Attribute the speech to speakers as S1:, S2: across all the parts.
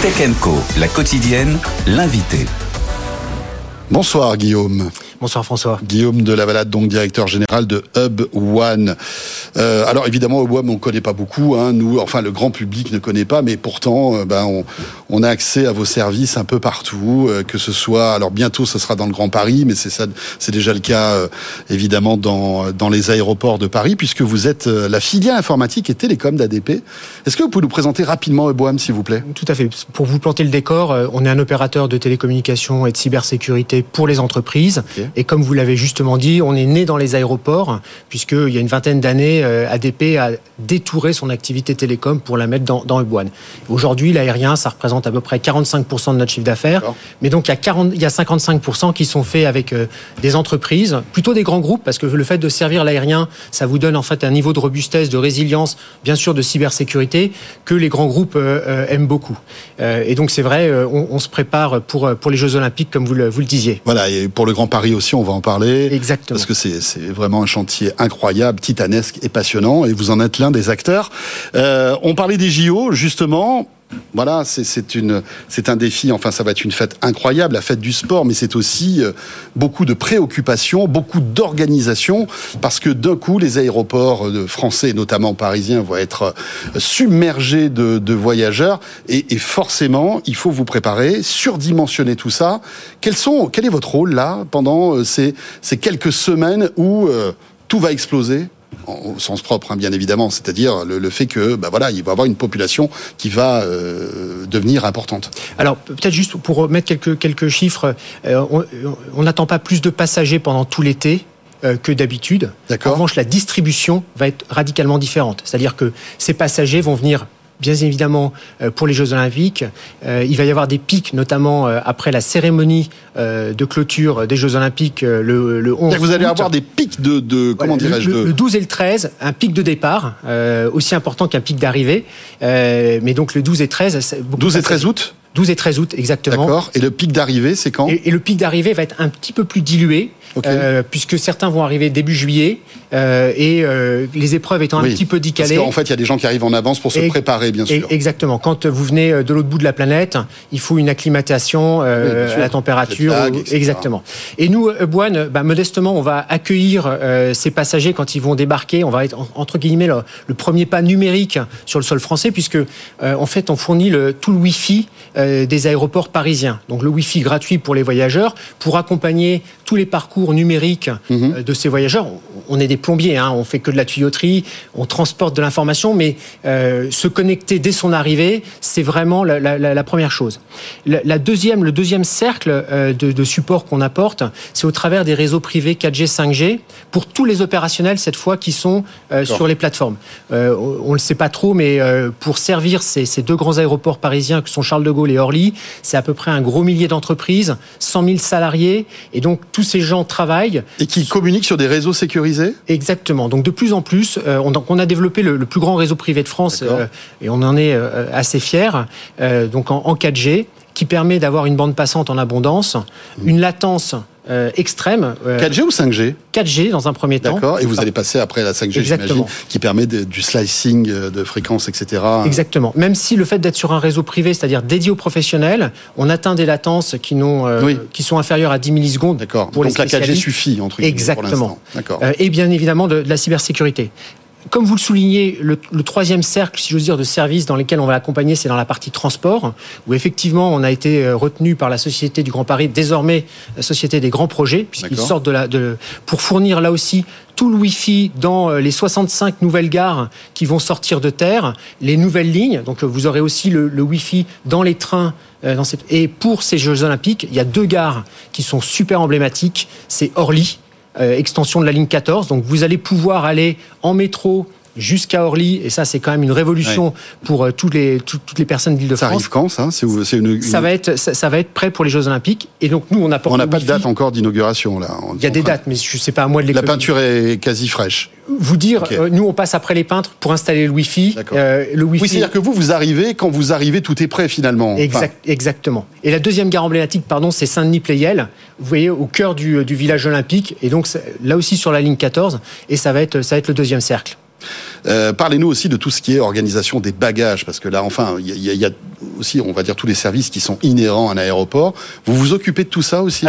S1: Tech Co, la quotidienne, l'invité.
S2: Bonsoir Guillaume.
S3: Bonsoir François.
S2: Guillaume de la Valade, donc directeur général de Hub One. Euh, alors évidemment, Hub One, on ne connaît pas beaucoup. Hein, nous, enfin le grand public ne connaît pas, mais pourtant, euh, ben, on, on, a accès à vos services un peu partout, euh, que ce soit. Alors bientôt, ce sera dans le Grand Paris, mais c'est ça, c'est déjà le cas euh, évidemment dans dans les aéroports de Paris, puisque vous êtes euh, la filiale informatique et télécom d'ADP. Est-ce que vous pouvez nous présenter rapidement Hub One, s'il vous plaît?
S3: Tout à fait. Pour vous planter le décor, on est un opérateur de télécommunications et de cybersécurité pour les entreprises. Okay. Et comme vous l'avez justement dit, on est né dans les aéroports, puisqu'il y a une vingtaine d'années, ADP a détouré son activité télécom pour la mettre dans, dans Hub One. Aujourd'hui, l'aérien, ça représente à peu près 45% de notre chiffre d'affaires. Mais donc, il y, a 40, il y a 55% qui sont faits avec euh, des entreprises, plutôt des grands groupes, parce que le fait de servir l'aérien, ça vous donne en fait un niveau de robustesse, de résilience, bien sûr de cybersécurité, que les grands groupes euh, euh, aiment beaucoup. et donc, c'est vrai, on, on, se prépare pour, pour les Jeux Olympiques, comme vous le, vous le disiez.
S2: Voilà, et pour le Grand Paris aussi, on va en parler.
S3: Exactement.
S2: Parce que c'est vraiment un chantier incroyable, titanesque et passionnant, et vous en êtes l'un des acteurs. Euh, on parlait des JO, justement. Voilà, c'est un défi. Enfin, ça va être une fête incroyable, la fête du sport, mais c'est aussi euh, beaucoup de préoccupations, beaucoup d'organisation, parce que d'un coup, les aéroports euh, français, notamment parisiens, vont être submergés de, voyageurs, et, forcément, il faut vous préparer, surdimensionner tout ça. Quels sont, quel est votre rôle là pendant ces, ces quelques semaines où euh, tout va exploser? Au sens propre, hein, bien évidemment, c'est-à-dire le, le, fait que, bah voilà, il va y avoir une population qui va euh, devenir importante.
S3: Alors peut-être juste pour mettre quelques quelques chiffres, euh, on n'attend pas plus de passagers pendant tout l'été. Euh, que d'habitude. En revanche, la distribution va être radicalement différente. C'est-à-dire que ces passagers vont venir bien évidemment pour les Jeux Olympiques. il va y avoir des pics, notamment après la cérémonie de clôture des Jeux Olympiques le, le 11
S2: Vous allez
S3: août.
S2: avoir des pics de, de comment
S3: voilà,
S2: dirais-je
S3: le, le 12 et le 13, un pic de départ, euh, aussi important qu'un pic d'arrivée. Euh, mais donc le 12 et 13...
S2: 12 et 13 août
S3: 12 et 13 août, exactement.
S2: D'accord. Et le pic d'arrivée, c'est quand?
S3: Et, et, le pic d'arrivée va être un petit peu plus dilué, okay. euh, puisque certains vont arriver début juillet, euh, et euh, les épreuves étant
S2: oui,
S3: un petit peu décalées.
S2: Parce qu'en fait, il y a des gens qui arrivent en avance pour se
S3: et,
S2: préparer, bien sûr.
S3: Exactement. Quand vous venez de l'autre bout de la planète, il faut une acclimatation oui, à la température. Exactement. Et nous, Boine, bah, modestement, on va accueillir ces passagers quand ils vont débarquer. On va être, entre guillemets, le, le premier pas numérique sur le sol français, puisque, en fait, on fournit le, tout le Wi-Fi des aéroports parisiens. Donc le Wi-Fi gratuit pour les voyageurs, pour accompagner tous les parcours numériques
S2: Mhm.
S3: mm -hmm. de ces voyageurs. On est des plombiers, hein, on fait que de la tuyauterie, on transporte de l'information, mais euh, se connecter dès son arrivée, c'est vraiment la, la, la, première chose. La, la, deuxième, le deuxième cercle euh, de, de, support qu'on apporte, c'est au travers des réseaux privés 4G, 5G, pour tous les opérationnels cette fois qui sont euh, sur les plateformes. Euh, on ne le sait pas trop, mais euh, pour servir ces, ces, deux grands aéroports parisiens que sont Charles de Gaulle et Orly, c'est à peu près un gros millier d'entreprises, 100 000 salariés, et donc tous ces gens
S2: Et qui communiquent sur des réseaux sécurisés
S3: Exactement. Donc de plus en plus, euh, on, on, a développé le, le, plus grand réseau privé de France, euh, et on en est euh, assez fiers, donc en, en 4G, qui permet d'avoir une bande passante en abondance, mmh. une latence euh, extrême.
S2: Euh, 4G ou 5G
S3: 4G dans un premier temps.
S2: D'accord. Et vous allez passer après la 5G,
S3: Exactement.
S2: qui permet de, du slicing de fréquences, etc.
S3: Exactement. Même si le fait d'être sur un réseau privé, c'est-à-dire dédié aux professionnels, on atteint des latences qui, n'ont, euh,
S2: oui.
S3: qui sont inférieures à 10 millisecondes.
S2: D'accord.
S3: Pour
S2: Donc
S3: les
S2: la 4G suffit entre guillemets,
S3: Exactement.
S2: D'accord.
S3: Euh, et bien évidemment de, de la cybersécurité comme vous le soulignez, le, le, troisième cercle, si j'ose dire, de services dans lesquels on va l'accompagner, c'est dans la partie transport, où effectivement on a été euh, retenu par la Société du Grand Paris, désormais la Société des grands projets, puisqu'ils sortent de la, de, pour fournir là aussi tout le Wi-Fi dans euh, les 65 nouvelles gares qui vont sortir de terre, les nouvelles lignes. Donc vous aurez aussi le, le Wi-Fi dans les trains. Euh, dans cette... Et pour ces Jeux Olympiques, il y a deux gares qui sont super emblématiques. C'est Orly euh, extension de la ligne 14. Donc vous allez pouvoir aller en métro jusqu'à Orly, et ça c'est quand même une révolution ouais. pour euh, toutes, les, tout, toutes les personnes d'Île-de-France.
S2: Ça arrive quand ça? C'est une, une...
S3: Ça, va être, ça, ça, va être prêt pour les Jeux Olympiques, et donc nous on apporte.
S2: On n'a pas de date encore d'inauguration là.
S3: Il y a des dates, mais je sais pas à moi de les.
S2: La peinture est quasi fraîche.
S3: Vous dire, okay. euh, nous on passe après les peintres pour installer le Wi-Fi.
S2: Euh, le Wi-Fi. Oui, c'est-à-dire que vous vous arrivez quand vous arrivez, tout est prêt finalement.
S3: Exact, enfin... Exactement. Et la deuxième gare emblématique, pardon, c'est Saint-Denis-Pléiel. Vous voyez au cœur du, du village olympique, et donc là aussi sur la ligne 14, et ça va être, ça va être le deuxième cercle.
S2: Euh, Parlez-nous aussi de tout ce qui est organisation des bagages, parce que là, enfin, il y, a aussi, on va dire, tous les services qui sont inhérents à un aéroport. Vous vous occupez de tout ça aussi?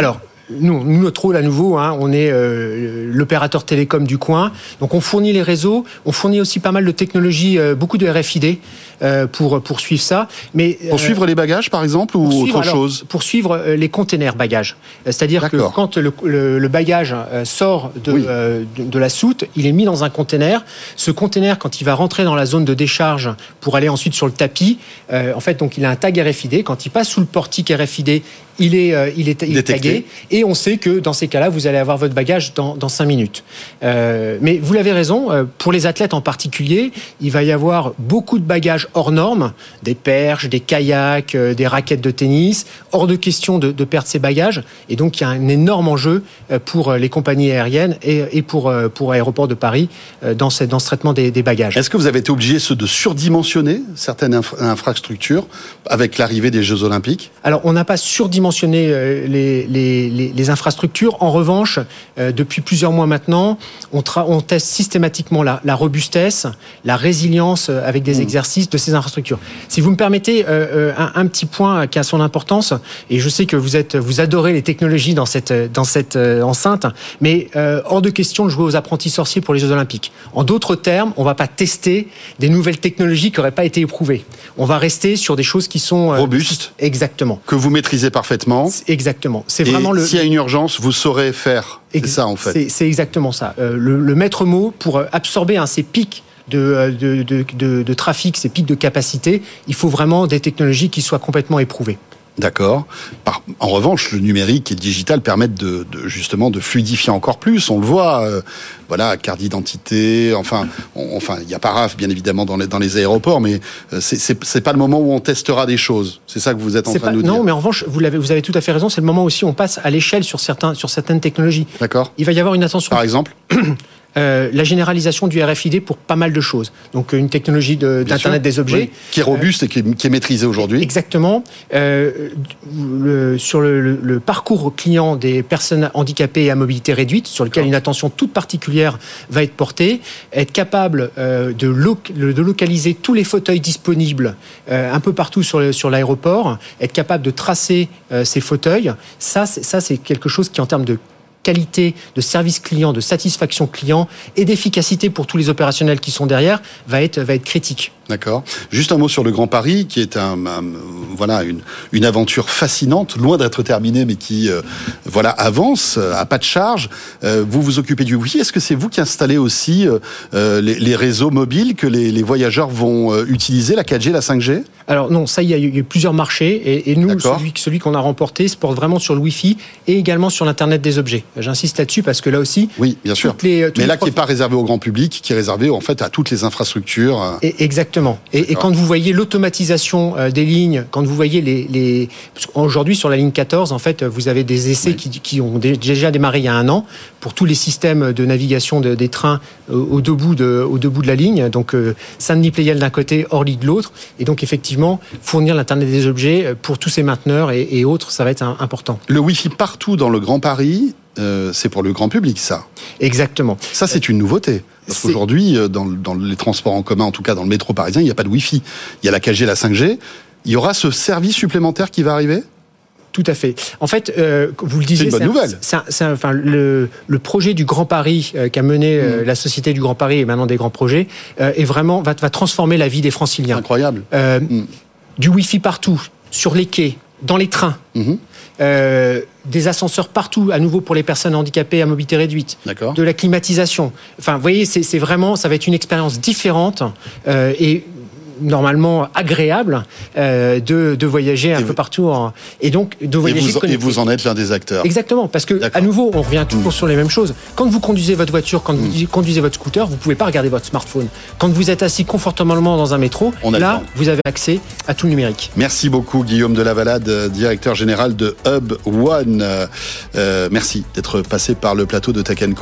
S3: Nous, notre rôle à nouveau, hein, on est euh, l'opérateur télécom du coin. Donc on fournit les réseaux, on fournit aussi pas mal de technologies, euh, beaucoup de RFID euh, pour poursuivre ça.
S2: Mais pour suivre les bagages, par exemple, ou autre chose
S3: Pour suivre les containers bagages. C'est-à-dire que quand le, le, bagage sort de, de, de, la soute, il est mis dans un container. Ce container, quand il va rentrer dans la zone de décharge pour aller ensuite sur le tapis, en fait, donc il a un tag RFID. Quand il passe sous le portique RFID, il est, il est, il est tagué. Et et on sait que dans ces cas-là, vous allez avoir votre bagage dans, dans 5 minutes. Euh, mais vous l'avez raison, euh, pour les athlètes en particulier, il va y avoir beaucoup de bagages hors normes, des perches, des kayaks, euh, des raquettes de tennis, hors de question de, de, perdre ces bagages. Et donc il y a un énorme enjeu pour les compagnies aériennes et, et pour, pour Aéroport de Paris dans, ce, dans ce traitement des, des bagages.
S2: Est-ce que vous avez été obligé de surdimensionner certaines infrastructures avec l'arrivée des Jeux Olympiques?
S3: Alors on n'a pas surdimensionné les, les les, infrastructures. En revanche, euh, depuis plusieurs mois maintenant, on, on teste systématiquement la, la, robustesse, la résilience euh, avec des mmh. exercices de ces infrastructures. Si vous me permettez euh, un, un, petit point qui a son importance, et je sais que vous êtes, vous adorez les technologies dans cette dans cette enceinte, mais hors de question de jouer aux apprentis sorciers pour les Jeux Olympiques. En d'autres termes, on va pas tester des nouvelles technologies qui n'auraient pas été éprouvées. On va rester sur des choses qui sont
S2: robustes,
S3: exactement,
S2: que vous maîtrisez parfaitement.
S3: Exactement. C'est vraiment le
S2: y a une urgence, vous saurez faire. C'est ça, en fait.
S3: C'est exactement ça. Euh, le, maître mot, pour euh, absorber hein, ces pics euh, de, de, de, trafic, ces pics de capacité, il faut vraiment des technologies qui soient complètement éprouvées.
S2: D'accord. En revanche, le numérique et le digital permettent de, justement de fluidifier encore plus. On le voit, voilà, carte d'identité. Enfin, enfin, il y a paraf bien évidemment dans les dans les aéroports, mais c'est pas le moment où on testera des choses. C'est ça que vous êtes en train de nous
S3: dire. Non, mais en revanche, vous l'avez, vous avez tout à fait raison. C'est le moment aussi où on passe à l'échelle sur certains sur certaines technologies.
S2: D'accord.
S3: Il va y avoir une attention.
S2: Par exemple.
S3: Euh, la généralisation du RFID pour pas mal de choses. Donc une technologie d'Internet des objets.
S2: qui est robuste et qui est, maîtrisée aujourd'hui.
S3: Exactement. Euh, le, sur le, le, parcours client des personnes handicapées et à mobilité réduite, sur lequel une attention toute particulière va être portée, être capable euh, de, de, localiser tous les fauteuils disponibles un peu partout sur l'aéroport, être capable de tracer ces fauteuils, ça c'est quelque chose qui en termes de qualité de service client, de satisfaction client et d'efficacité pour tous les opérationnels qui sont derrière va être, va être critique.
S2: D'accord. Juste un mot sur le Grand Paris, qui est un, voilà une, une, aventure fascinante, loin d'être terminée, mais qui euh, voilà avance à pas de charge. Euh, vous vous occupez du Wi-Fi. Est-ce que c'est vous qui installez aussi euh, les, les, réseaux mobiles que les, les voyageurs vont utiliser, la 4G, la 5G
S3: Alors non, ça il y a eu plusieurs marchés et, et nous celui, celui qu'on a remporté se porte vraiment sur le Wi-Fi et également sur l'internet des objets. J'insiste là-dessus parce que là aussi.
S2: Oui, bien sûr. Les, mais là qui n'est pas réservé au grand public, qui est réservé en fait à toutes les infrastructures.
S3: Et exactement. Et, quand vous voyez l'automatisation euh, des lignes, quand vous voyez les, les... aujourd'hui sur la ligne 14, en fait, vous avez des essais qui, qui, ont déjà démarré il y a un an pour tous les systèmes de navigation de, des trains euh, au debout de, au debout de la ligne. Donc euh, Saint-Denis-Pléiel d'un côté, Orly de l'autre. Et donc effectivement, fournir l'internet des objets pour tous ces mainteneurs et, et autres, ça va être important.
S2: Le Wi-Fi partout dans le Grand Paris, euh, c'est pour le grand public, ça.
S3: Exactement.
S2: Ça, c'est une nouveauté. Parce qu'aujourd'hui, euh, dans, dans, les transports en commun, en tout cas dans le métro parisien, il n'y a pas de Wi-Fi. Il y a la 4G, la 5G. Il y aura ce service supplémentaire qui va arriver?
S3: Tout à fait. En fait, euh, vous le disiez,
S2: c'est une bonne nouvelle.
S3: Enfin, le, le, projet du Grand Paris euh, qu'a mené euh, mm. la Société du Grand Paris et maintenant des grands projets est vraiment va, va, transformer la vie des Franciliens.
S2: Incroyable.
S3: Mm. Du Wi-Fi partout, sur les quais, dans les trains. Mm-hmm. Euh, des ascenseurs partout, à nouveau pour les personnes handicapées à mobilité réduite, de la climatisation. Enfin, vous voyez, c'est vraiment, ça va être une expérience différente euh, et normalement agréable euh, de, de, voyager un peu partout et donc de voyager
S2: et vous, et vous en êtes l'un des acteurs.
S3: Exactement parce que à nouveau on revient toujours mmh. sur les mêmes choses. Quand vous conduisez votre voiture quand mmh. vous conduisez votre scooter vous pouvez pas regarder votre smartphone. Quand vous êtes assis confortablement dans un métro là vous avez accès à tout le numérique.
S2: Merci beaucoup Guillaume de la Valade directeur général de Hub One. Euh, merci d'être passé par le plateau de Tech Co